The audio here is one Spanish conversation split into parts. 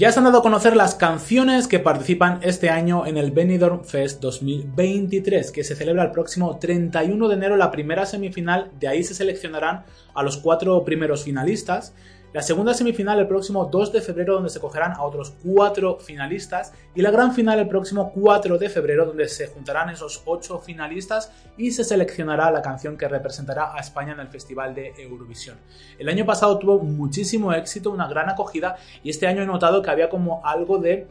Ya se han dado a conocer las canciones que participan este año en el Benidorm Fest 2023, que se celebra el próximo 31 de enero la primera semifinal, de ahí se seleccionarán a los cuatro primeros finalistas. La segunda semifinal el próximo 2 de febrero donde se cogerán a otros cuatro finalistas y la gran final el próximo 4 de febrero donde se juntarán esos ocho finalistas y se seleccionará la canción que representará a España en el Festival de Eurovisión. El año pasado tuvo muchísimo éxito, una gran acogida y este año he notado que había como algo de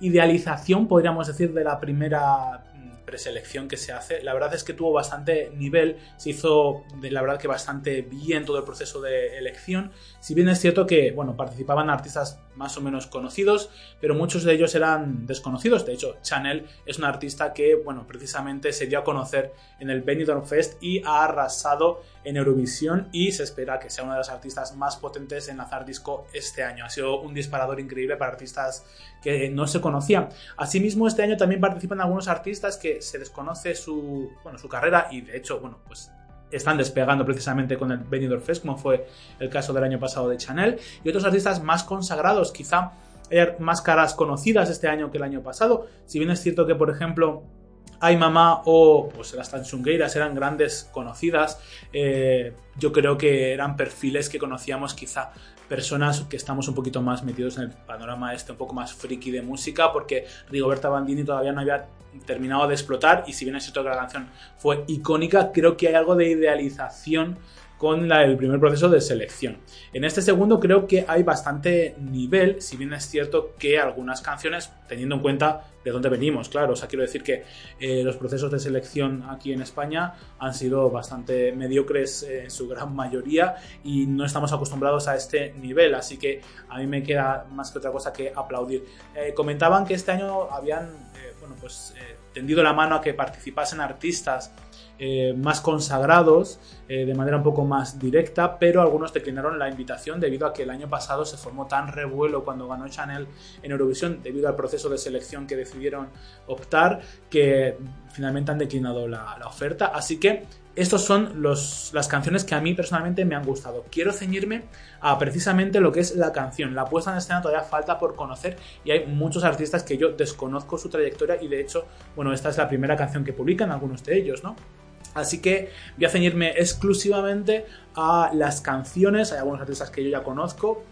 idealización, podríamos decir, de la primera preselección que se hace. La verdad es que tuvo bastante nivel, se hizo la verdad que bastante bien todo el proceso de elección. Si bien es cierto que, bueno, participaban artistas más o menos conocidos, pero muchos de ellos eran desconocidos. De hecho, Chanel es una artista que, bueno, precisamente se dio a conocer en el Benidorm Fest y ha arrasado en Eurovisión y se espera que sea una de las artistas más potentes en lanzar disco este año. Ha sido un disparador increíble para artistas que no se conocían. Asimismo, este año también participan algunos artistas que se desconoce su, bueno, su carrera y de hecho, bueno, pues están despegando precisamente con el Benidorm Fest, como fue el caso del año pasado de Chanel, y otros artistas más consagrados, quizá más caras conocidas este año que el año pasado, si bien es cierto que, por ejemplo, Ay Mamá o pues las Tanchungueiras eran grandes conocidas, eh, yo creo que eran perfiles que conocíamos quizá personas que estamos un poquito más metidos en el panorama este, un poco más friki de música, porque Rigoberta Bandini todavía no había terminado de explotar y si bien es cierto que la canción fue icónica, creo que hay algo de idealización con el primer proceso de selección. En este segundo creo que hay bastante nivel, si bien es cierto que algunas canciones, teniendo en cuenta de dónde venimos, claro, o sea, quiero decir que eh, los procesos de selección aquí en España han sido bastante mediocres eh, en su gran mayoría y no estamos acostumbrados a este nivel, así que a mí me queda más que otra cosa que aplaudir. Eh, comentaban que este año habían, bueno, pues tendido la mano a que participasen artistas eh, más consagrados eh, de manera un poco más directa, pero algunos declinaron la invitación debido a que el año pasado se formó tan revuelo cuando ganó Chanel en Eurovisión debido al proceso de selección que decidieron optar que finalmente han declinado la, oferta. Así que estos son las canciones que a mí personalmente me han gustado. Quiero ceñirme a precisamente lo que es la canción. La puesta en escena todavía falta por conocer y hay muchos artistas que yo desconozco su trayectoria y de hecho, bueno, esta es la primera canción que publican algunos de ellos, ¿no? Así que voy a ceñirme exclusivamente a las canciones, hay algunos artistas que yo ya conozco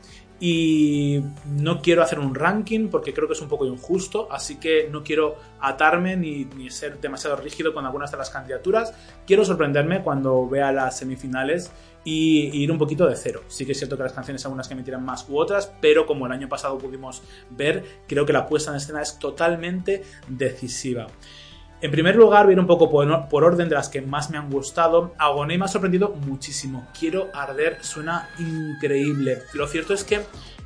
y no quiero hacer un ranking porque creo que es un poco injusto, así que no quiero atarme ni, ser demasiado rígido con algunas de las candidaturas. Quiero sorprenderme cuando vea las semifinales y, ir un poquito de cero. Sí que es cierto que las canciones algunas que me tiran más u otras, pero como el año pasado pudimos ver, creo que la puesta en escena es totalmente decisiva. En primer lugar, viene un poco por, orden de las que más me han gustado. Agoné me ha sorprendido muchísimo. Quiero arder, suena increíble. Lo cierto es que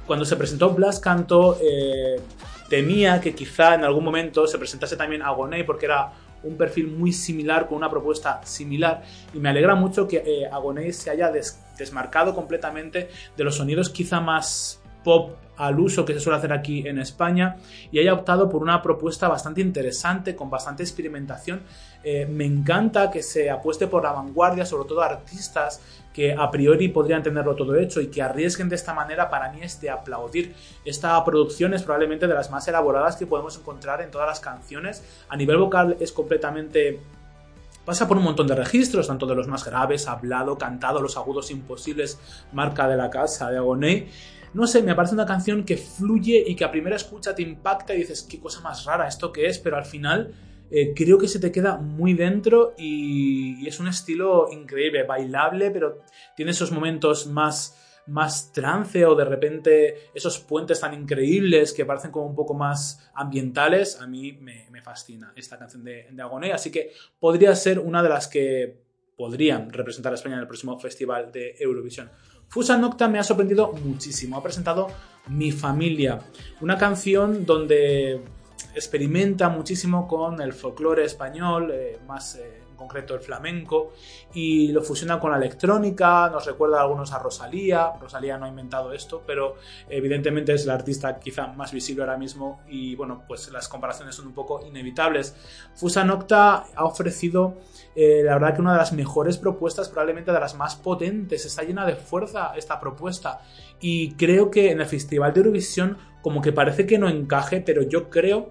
cuando se presentó Blas Canto, eh, temía que quizá en algún momento se presentase también Agoné porque era un perfil muy similar, con una propuesta similar. Y me alegra mucho que eh, se haya desmarcado completamente de los sonidos quizá más pop al uso que se suele hacer aquí en España y haya optado por una propuesta bastante interesante, con bastante experimentación. Eh, me encanta que se apueste por la vanguardia, sobre todo artistas que a priori podrían tenerlo todo hecho y que arriesguen de esta manera para mí es de aplaudir. Esta producción es probablemente de las más elaboradas que podemos encontrar en todas las canciones. A nivel vocal es completamente pasa por un montón de registros, tanto de los más graves, hablado, cantado, los agudos imposibles, marca de la casa de Agoné, no sé, me parece una canción que fluye y que a primera escucha te impacta y dices, qué cosa más rara esto que es, pero al final eh, creo que se te queda muy dentro y, es un estilo increíble, bailable, pero tiene esos momentos más más trance o de repente esos puentes tan increíbles que parecen como un poco más ambientales, a mí me, fascina esta canción de, de Agoné, así que podría ser una de las que podrían representar a España en el próximo festival de Eurovisión. Fusa Nocta me ha sorprendido muchísimo, ha presentado Mi Familia, una canción donde experimenta muchísimo con el folclore español, eh, más eh, en concreto el flamenco, y lo fusiona con la electrónica, nos recuerda a algunos a Rosalía, Rosalía no ha inventado esto, pero evidentemente es la artista quizá más visible ahora mismo y bueno, pues las comparaciones son un poco inevitables. Fusa Nocta ha ofrecido eh, la verdad que una de las mejores propuestas, probablemente de las más potentes, está llena de fuerza esta propuesta. Y creo que en el Festival de Eurovisión como que parece que no encaje, pero yo creo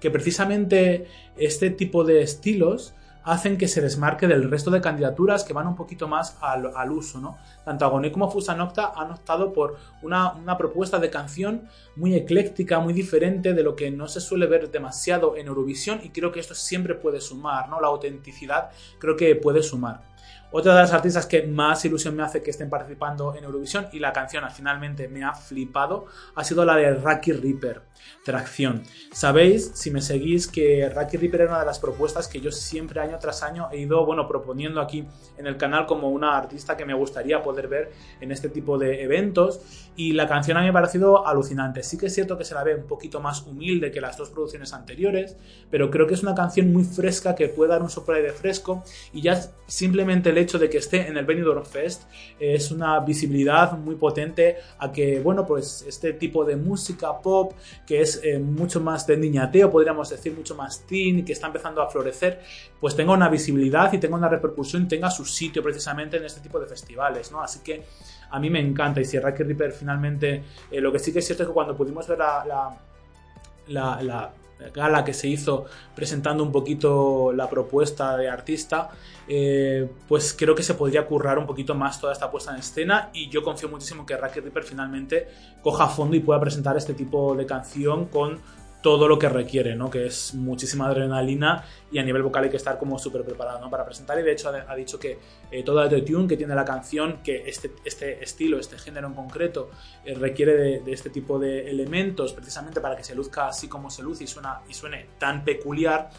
que precisamente este tipo de estilos hacen que se desmarque del resto de candidaturas que van un poquito más al, uso, ¿no? Tanto Agoné como Fusa Nocta han optado por una, una, propuesta de canción muy ecléctica, muy diferente de lo que no se suele ver demasiado en Eurovisión y creo que esto siempre puede sumar, ¿no? La autenticidad creo que puede sumar. Otra de las artistas que más ilusión me hace que estén participando en Eurovisión y la canción finalmente me ha flipado ha sido la de Rocky Reaper, Tracción. Sabéis, si me seguís, que Rocky Reaper era una de las propuestas que yo siempre año tras año he ido, bueno, proponiendo aquí en el canal como una artista que me gustaría poder ver en este tipo de eventos y la canción a mí me ha parecido alucinante. Sí que es cierto que se la ve un poquito más humilde que las dos producciones anteriores, pero creo que es una canción muy fresca que puede dar un soplo de fresco y ya simplemente hecho de que esté en el Benidorm Fest es una visibilidad muy potente a que, bueno, pues este tipo de música pop que es eh, mucho más de niñateo, podríamos decir, mucho más teen, que está empezando a florecer, pues tenga una visibilidad y tenga una repercusión, tenga su sitio precisamente en este tipo de festivales, ¿no? Así que a mí me encanta. Y si Rocky Reaper finalmente, eh, lo que sí que es cierto es que cuando pudimos ver la, gala que se hizo presentando un poquito la propuesta de artista, eh, pues creo que se podría currar un poquito más toda esta puesta en escena y yo confío muchísimo que Rocky Reaper finalmente coja fondo y pueda presentar este tipo de canción con todo lo que requiere, ¿no? Que es muchísima adrenalina y a nivel vocal hay que estar como súper preparado, ¿no? Para presentar y de hecho ha, dicho que eh, todo el tune que tiene la canción, que este, este estilo, este género en concreto eh, requiere de, este tipo de elementos precisamente para que se luzca así como se luce y, suena, y suene tan peculiar,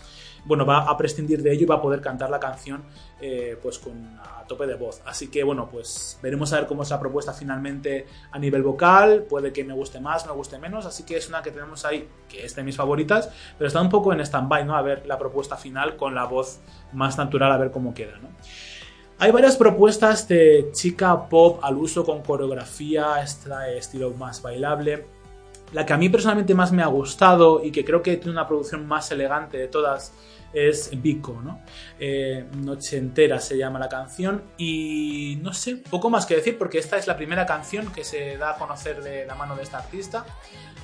bueno, va a prescindir de ello y va a poder cantar la canción eh, pues con a tope de voz. Así que bueno, pues veremos a ver cómo es la propuesta finalmente a nivel vocal. Puede que me guste más, me guste menos. Así que es una que tenemos ahí, que es de mis favoritas, pero está un poco en stand-by, ¿no? A ver la propuesta final con la voz más natural, a ver cómo queda, ¿no? Hay varias propuestas de chica pop al uso con coreografía, estilo más bailable. La que a mí personalmente más me ha gustado y que creo que tiene una producción más elegante de todas es Vico, ¿no? Eh, Noche entera se llama la canción y no sé, poco más que decir porque esta es la primera canción que se da a conocer de la mano de esta artista.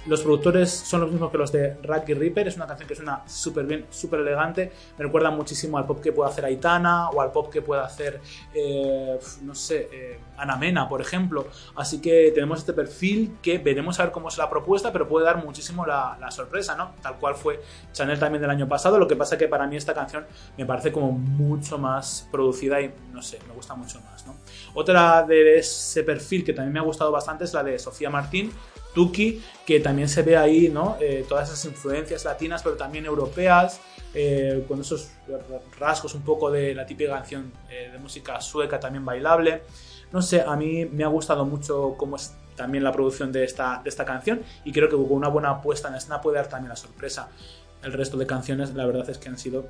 Los productores son los mismos que los de Rocky Reaper. Es una canción que suena súper bien, súper elegante. Me recuerda muchísimo al pop que puede hacer Aitana o al pop que puede hacer, eh, no sé, eh, Ana Mena, por ejemplo. Así que tenemos este perfil que veremos a ver cómo es la propuesta, pero puede dar muchísimo la, sorpresa, ¿no? Tal cual fue Chanel también del año pasado. Lo que pasa que para mí esta canción me parece como mucho más producida y, no sé, me gusta mucho más. Otra de ese perfil que también me ha gustado bastante es la de Sofía Martín Tuki, que también se ve ahí, ¿no? Eh, todas esas influencias latinas, pero también europeas, eh, con esos rasgos un poco de la típica canción eh, de música sueca también bailable. No sé, a mí me ha gustado mucho cómo es también la producción de esta, de esta canción y creo que con una buena puesta en escena puede dar también la sorpresa. El resto de canciones, la verdad es que han sido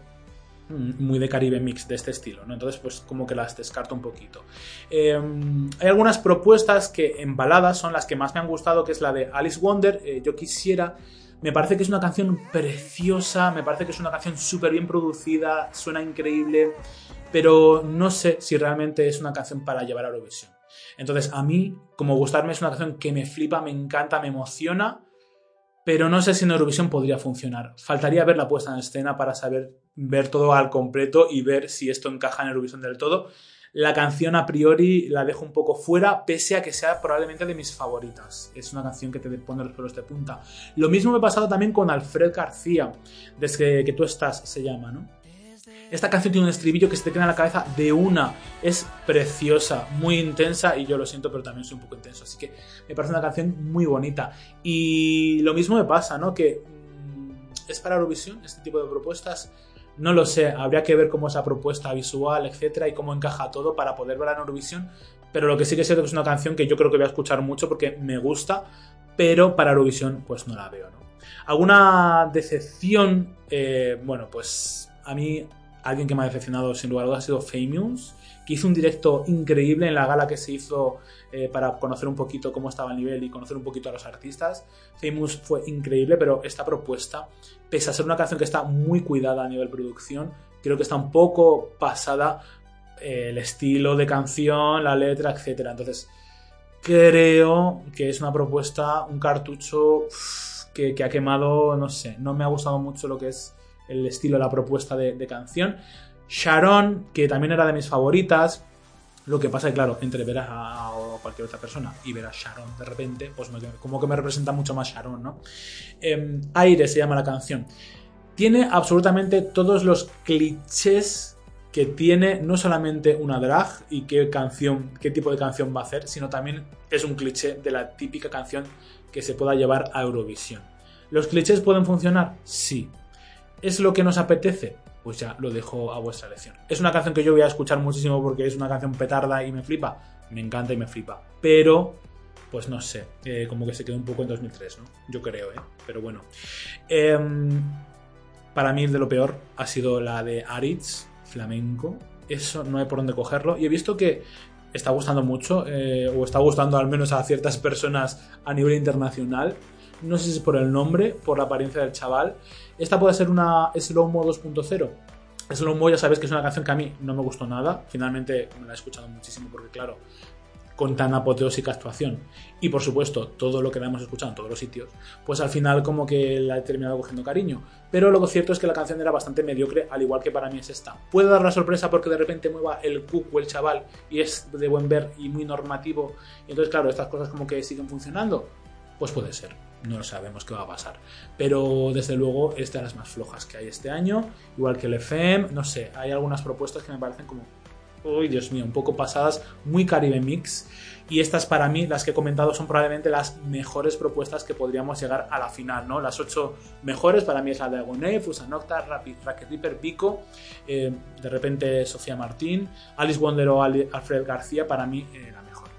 Mm, muy de Caribe Mix de este estilo, ¿no? Entonces, pues como que las descarto un poquito. Em, hay algunas propuestas que en baladas son las que más me han gustado, que es la de Alice Wonder. Eh, yo quisiera. Me parece que es una canción preciosa, me parece que es una canción súper bien producida, suena increíble, pero no sé si realmente es una canción para llevar a Eurovisión. Entonces, a mí, como gustarme, es una canción que me flipa, me encanta, me emociona, pero no sé si en Eurovisión podría funcionar. Faltaría ver la puesta en escena para saber ver todo al completo y ver si esto encaja en Eurovisión del todo. La canción a priori la dejo un poco fuera, pese a que sea probablemente de mis favoritas. Es una canción que te pone los pelos de punta. Lo mismo me ha pasado también con Alfred García, desde que tú estás, se llama, ¿no? Esta canción tiene un estribillo que se te queda en la cabeza de una. Es preciosa, muy intensa y yo lo siento, pero también soy un poco intenso. Así que me parece una canción muy bonita. Y lo mismo me pasa, ¿no? Que mm, es para Eurovisión este tipo de propuestas. No lo sé, habría que ver cómo esa propuesta visual, etcétera, y cómo encaja todo para poder ver en Eurovisión. Pero lo que sí que es cierto que es una canción que yo creo que voy a escuchar mucho porque me gusta, pero para Eurovisión pues no la veo, ¿no? ¿Alguna decepción? Eh, bueno, pues a mí alguien que me ha decepcionado sin lugar a dudas ha sido Famous, que hizo un directo increíble en la gala que se hizo eh, para conocer un poquito cómo estaba el nivel y conocer un poquito a los artistas. Famous fue increíble, pero esta propuesta, pese a ser una canción que está muy cuidada a nivel producción, creo que está un poco pasada eh, el estilo de canción, la letra, etc. Entonces, creo que es una propuesta, un cartucho que, ha quemado, no sé, no me ha gustado mucho lo que es el estilo, la propuesta de, canción. Sharon, que también era de mis favoritas, lo que pasa es que, claro, entre ver a, cualquier otra persona y ver a Sharon de repente, pues como que me representa mucho más Sharon, ¿no? Em, Aire se llama la canción. Tiene absolutamente todos los clichés que tiene no solamente una drag y qué canción, qué tipo de canción va a hacer, sino también es un cliché de la típica canción que se pueda llevar a Eurovisión. ¿Los clichés pueden funcionar? Sí. ¿Es lo que nos apetece? Pues ya lo dejo a vuestra elección. ¿Es una canción que yo voy a escuchar muchísimo porque es una canción petarda y me flipa? Me encanta y me flipa. Pero, pues no sé, eh, como que se quedó un poco en 2003, ¿no? Yo creo, ¿eh? Pero bueno. Em, para mí de lo peor ha sido la de Aritz, flamenco. Eso no hay por dónde cogerlo. Y he visto que está gustando mucho, eh, o está gustando al menos a ciertas personas a nivel internacional. No sé si es por el nombre, por la apariencia del chaval. Esta puede ser una Slow Mo 2.0. Slow Mo ya sabes que es una canción que a mí no me gustó nada. Finalmente me la he escuchado muchísimo porque, claro, con tan apoteósica actuación y por supuesto todo lo que la hemos escuchado en todos los sitios, pues al final como que la he terminado cogiendo cariño. Pero lo cierto es que la canción era bastante mediocre, al igual que para mí es esta. Puede dar la sorpresa porque de repente mueva el cuco el chaval y es de buen ver y muy normativo. Y entonces, claro, estas cosas como que siguen funcionando. Pues puede ser, no sabemos qué va a pasar. Pero desde luego es de las más flojas que hay este año, igual que el FM, no sé, hay algunas propuestas que me parecen como uy, Dios mío, un poco pasadas, muy Caribe Mix. Y estas para mí, las que he comentado, son probablemente las mejores propuestas que podríamos llegar a la final, ¿no? Las ocho mejores para mí es la de Agoné, Fusanocta, Rapid, Racket Ripper, Pico, eh, de repente Sofía Martín, Alice Wonder o Alfred García, para mí eh, la mejor.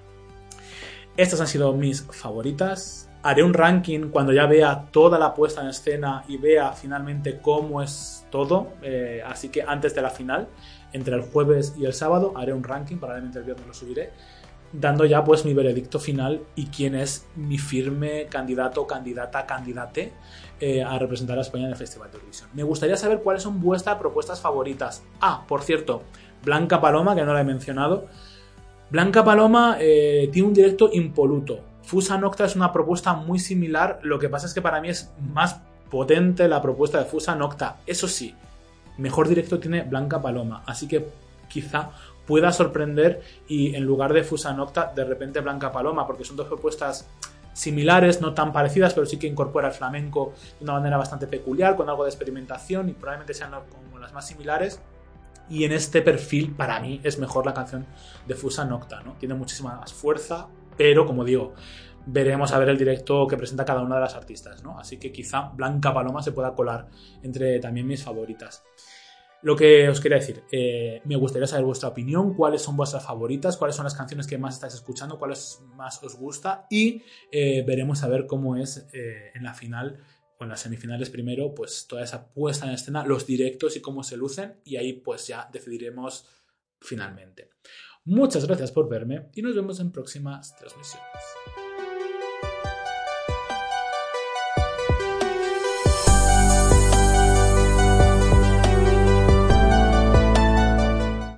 Estas han sido mis favoritas. Haré un ranking cuando ya vea toda la puesta en escena y vea finalmente cómo es todo, eh, así que antes de la final entre el jueves y el sábado haré un ranking, probablemente el viernes lo subiré, dando ya pues mi veredicto final y quién es mi firme candidato, candidata, candidate eh, a representar a España en el Festival de Eurovisión. Me gustaría saber cuáles son vuestras propuestas favoritas. Ah, por cierto, Blanca Paloma, que no la he mencionado. Blanca Paloma eh, tiene un directo impoluto. Fusa Nocta es una propuesta muy similar, lo que pasa es que para mí es más potente la propuesta de Fusa Nocta. Eso sí, mejor directo tiene Blanca Paloma. Así que quizá pueda sorprender y en lugar de Fusa Nocta, de repente Blanca Paloma, porque son dos propuestas similares, no tan parecidas, pero sí que incorpora el flamenco de una manera bastante peculiar, con algo de experimentación y probablemente sean como las más similares. Y en este perfil, para mí, es mejor la canción de Fusa Nocta, ¿no? Tiene muchísima más fuerza, pero como digo, veremos a ver el directo que presenta cada una de las artistas, ¿no? Así que quizá Blanca Paloma se pueda colar entre también mis favoritas. Lo que os quería decir, eh, me gustaría saber vuestra opinión, cuáles son vuestras favoritas, cuáles son las canciones que más estáis escuchando, cuáles más os gusta y eh, veremos a ver cómo es eh, en la final o en las semifinales primero, pues toda esa puesta en escena, los directos y cómo se lucen y ahí pues ya decidiremos finalmente. Muchas gracias por verme y nos vemos en próximas transmisiones.